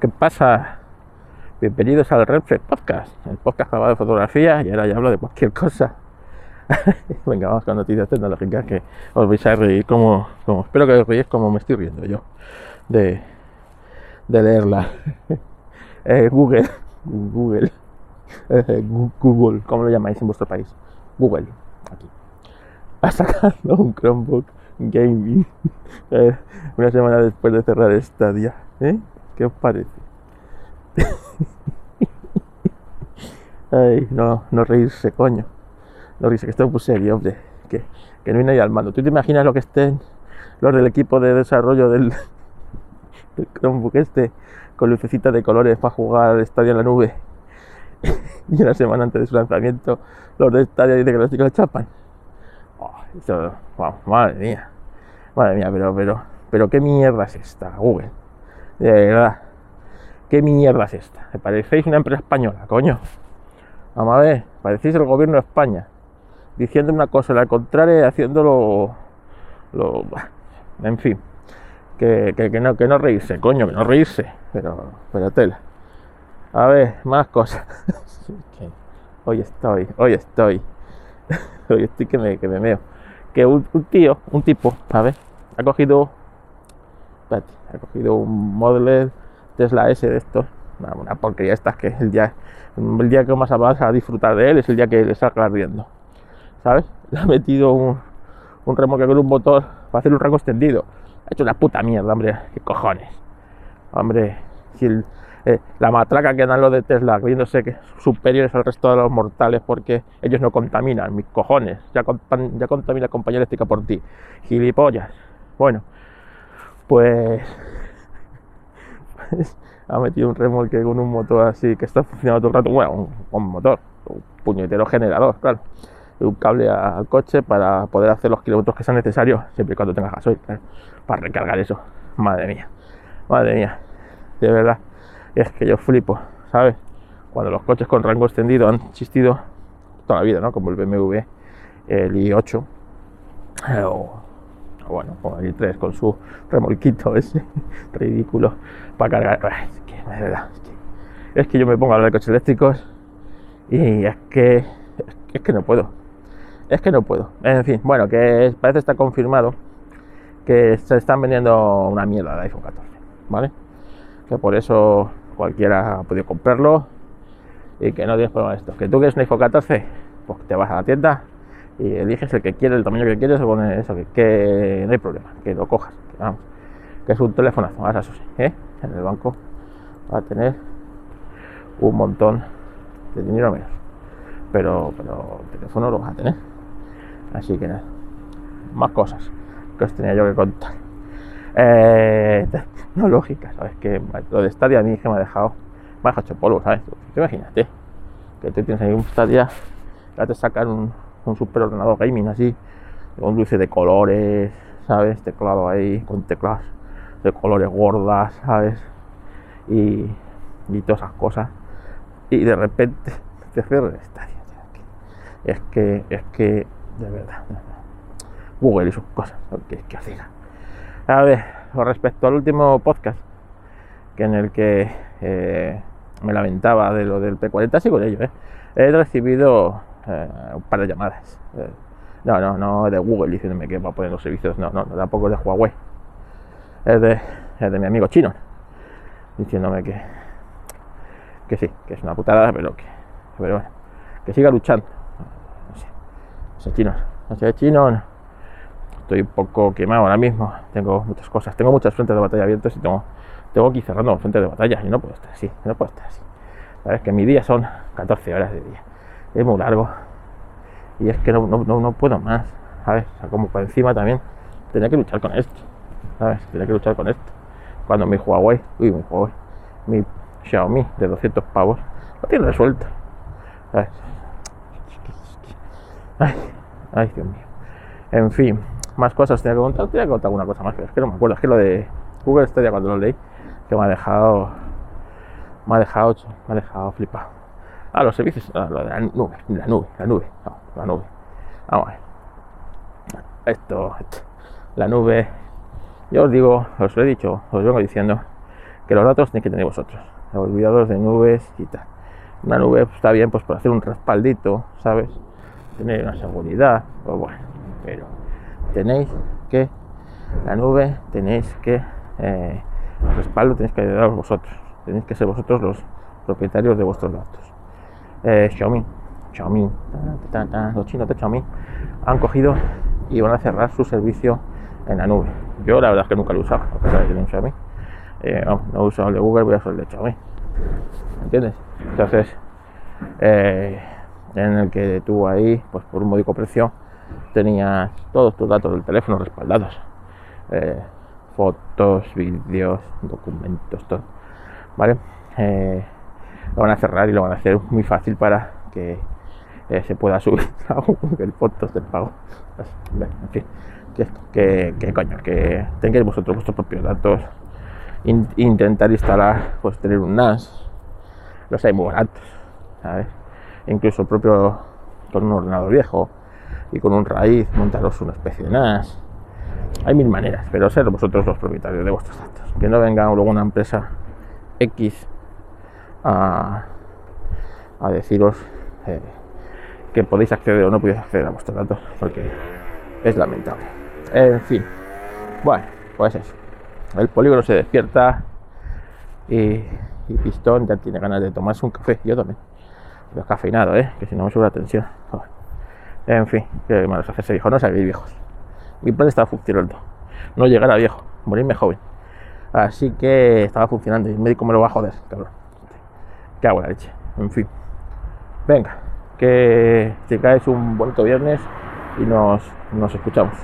¿Qué pasa? Bienvenidos al Renfe Podcast, el podcast grabado de fotografía y ahora ya hablo de cualquier cosa. Venga, vamos con noticias tecnológicas que os vais a reír como, como espero que os reíis como me estoy riendo yo de, de leerla. Eh, Google, Google, eh, Google, ¿cómo lo llamáis en vuestro país? Google, aquí. Ha sacado un Chromebook Gaming eh, una semana después de cerrar Stadia. ¿eh? ¿Qué os parece? Ay, no, no reírse, coño. No reírse, que esto es muy serio, hombre. Que, que no hay nadie al mando. ¿Tú te imaginas lo que estén los del equipo de desarrollo del, del Chromebook este con lucecitas de colores para jugar al estadio en la nube? y una semana antes de su lanzamiento, los de estadio dicen que los chicos chapan. Madre mía. Madre mía, pero, pero, pero qué mierda es esta, Google. De verdad. ¿Qué mierda es esta? Me parecéis una empresa española, coño. Vamos a ver, parecéis el gobierno de España. Diciendo una cosa, la contraria, haciéndolo. Lo, en fin. Que, que, no, que no reírse, coño, que no reírse. Pero, pero tela. A ver, más cosas. hoy estoy, hoy estoy. hoy estoy que me, que me meo. Que un, un tío, un tipo, a ver, ha cogido. Espérate, ha cogido un Model Tesla S de estos, una, una porquería estas que el día, el día que más vas a disfrutar de él es el día que le salga ardiendo, ¿sabes? Le ha metido un, un remolque con un motor para hacer un rango extendido. Ha hecho una puta mierda, hombre, qué cojones. Hombre, si eh, la matraca que dan los de Tesla, creyéndose que superiores al resto de los mortales porque ellos no contaminan, mis cojones, ya, ya contamina la compañía eléctrica por ti, gilipollas. Bueno, pues ha metido un remolque con un motor así que está funcionando todo el rato, bueno, un, motor, un puñetero generador, claro, un cable al coche para poder hacer los kilómetros que sean necesarios, siempre y cuando tengas gasoil, claro, para recargar eso. Madre mía, madre mía, de verdad, es que yo flipo, ¿sabes? Cuando los coches con rango extendido han existido toda la vida, ¿no? Como el BMW, el i8, o bueno, el i3 con su remolquito ese ridículo para cargar. Es que, yo me pongo a hablar de coches eléctricos y es que, es que no puedo. Es que no puedo. En fin, bueno, que parece estar confirmado que se están vendiendo una mierda de iPhone 14, ¿vale? Que por eso cualquiera ha podido comprarlo y que no tienes problema esto. Que tú quieres un iPhone 14, pues te vas a la tienda y eliges el que quieres, el tamaño que quieres, o eso, que, no hay problema, que lo cojas, que, vamos, que es un telefonazo, ahora eso sí, en el banco va a tener un montón de dinero menos, pero, pero teléfono lo vas a tener, así que nada, más cosas que os tenía yo que contar. Eh, no ¿sabes? Que lo de Stadia a mí que me ha dejado, me ha dejado hecho polvo, ¿sabes? Imagínate que tú tienes ahí un Stadia, ya te sacan un, un super ordenador gaming así, con luces de colores, ¿sabes? Teclado ahí, con teclas de colores gordas, ¿sabes? Y, y todas esas cosas. Y de repente te cierra. Es que, es que, de verdad, Google y sus cosas, que, que hacía. A ver, con respecto al último podcast, que en el que eh, me lamentaba de lo del P40, sí con ello, ¿eh? he recibido eh, un par de llamadas. Eh, no, no, no de Google diciéndome que va a poner los servicios, no, no, tampoco es de Huawei. Es de, es de mi amigo chino, diciéndome que, que sí, que es una putada, pero que, pero bueno, que siga luchando. No sé, no sé chino, no sé chino, no. Estoy un poco quemado ahora mismo, tengo muchas cosas, tengo muchas frentes de batalla abiertas y tengo, tengo aquí cerrando frentes de batalla y no puedo estar así, no puedo estar así. Sabes que mi día son 14 horas de día es muy largo. Y es que no, no, no puedo más, ¿sabes? O sea, como para encima también tenía que luchar con esto, ¿sabes? Tenía que luchar con esto. Cuando mi Huawei, uy, mi Huawei, mi Xiaomi de 200 pavos, lo tiene resuelto. Ay, ay, Dios mío. En fin, más cosas tenía que contar, tenía que contar alguna cosa más, pero es que no me acuerdo. Es que lo de Google Stadia cuando lo leí, que me ha dejado, me ha dejado, me ha dejado flipado. Ah, los servicios, ah, lo de la nube, la nube, la nube, no, la nube. Vamos a ver. Esto, esto, la nube. Yo os digo, os lo he dicho, os vengo diciendo que los datos tenéis que tener vosotros. Olvidados de nubes y tal. Una nube está bien pues para hacer un respaldito, ¿sabes? Tener una seguridad, pues bueno, pero tenéis que la nube tenéis que eh, respaldo tenéis que daros vosotros tenéis que ser vosotros los propietarios de vuestros datos eh, Xiaomi. Xiaomi. Los chinos de Xiaomi han cogido y van a cerrar su servicio en la nube. Yo la verdad es que nunca lo he usado a pesar de un Xiaomi. Eh, no, no, he usado el de Google voy a usar el de Xiaomi. ¿entiendes? entonces eh, en el que tú ahí pues por un módico precio tenías todos tus datos del teléfono respaldados. Eh, fotos, vídeos, documentos, todo. ¿Vale? Lo van a cerrar y lo van a hacer muy fácil para que eh, se pueda subir a Google Fotos de pago. En fin, que, coño, que tengáis vosotros vuestros propios datos. intentar instalar, pues tener un NAS. Los hay muy baratos, ¿sabes? Incluso el propio con un ordenador viejo y con un raíz montaros una especie de NAS hay mil maneras, pero ser vosotros los propietarios de vuestros datos. Que no venga luego una empresa X a, deciros eh, que podéis acceder o no podéis acceder a vuestros datos, porque es lamentable. En fin, bueno, pues eso. El polígono se despierta y, Pistón ya tiene ganas de tomarse un café. Yo también. Pero cafeinado, ¿eh? Que si no me sube la tensión. En fin, que malos hacerse viejo, no sabéis viejos. Mi plan estaba funcionando. No llegar viejo, morirme joven. Así que estaba funcionando y el médico me lo va a joder, cabrón. Hago la leche. En fin. Venga, que te caes un bonito viernes y nos, nos escuchamos.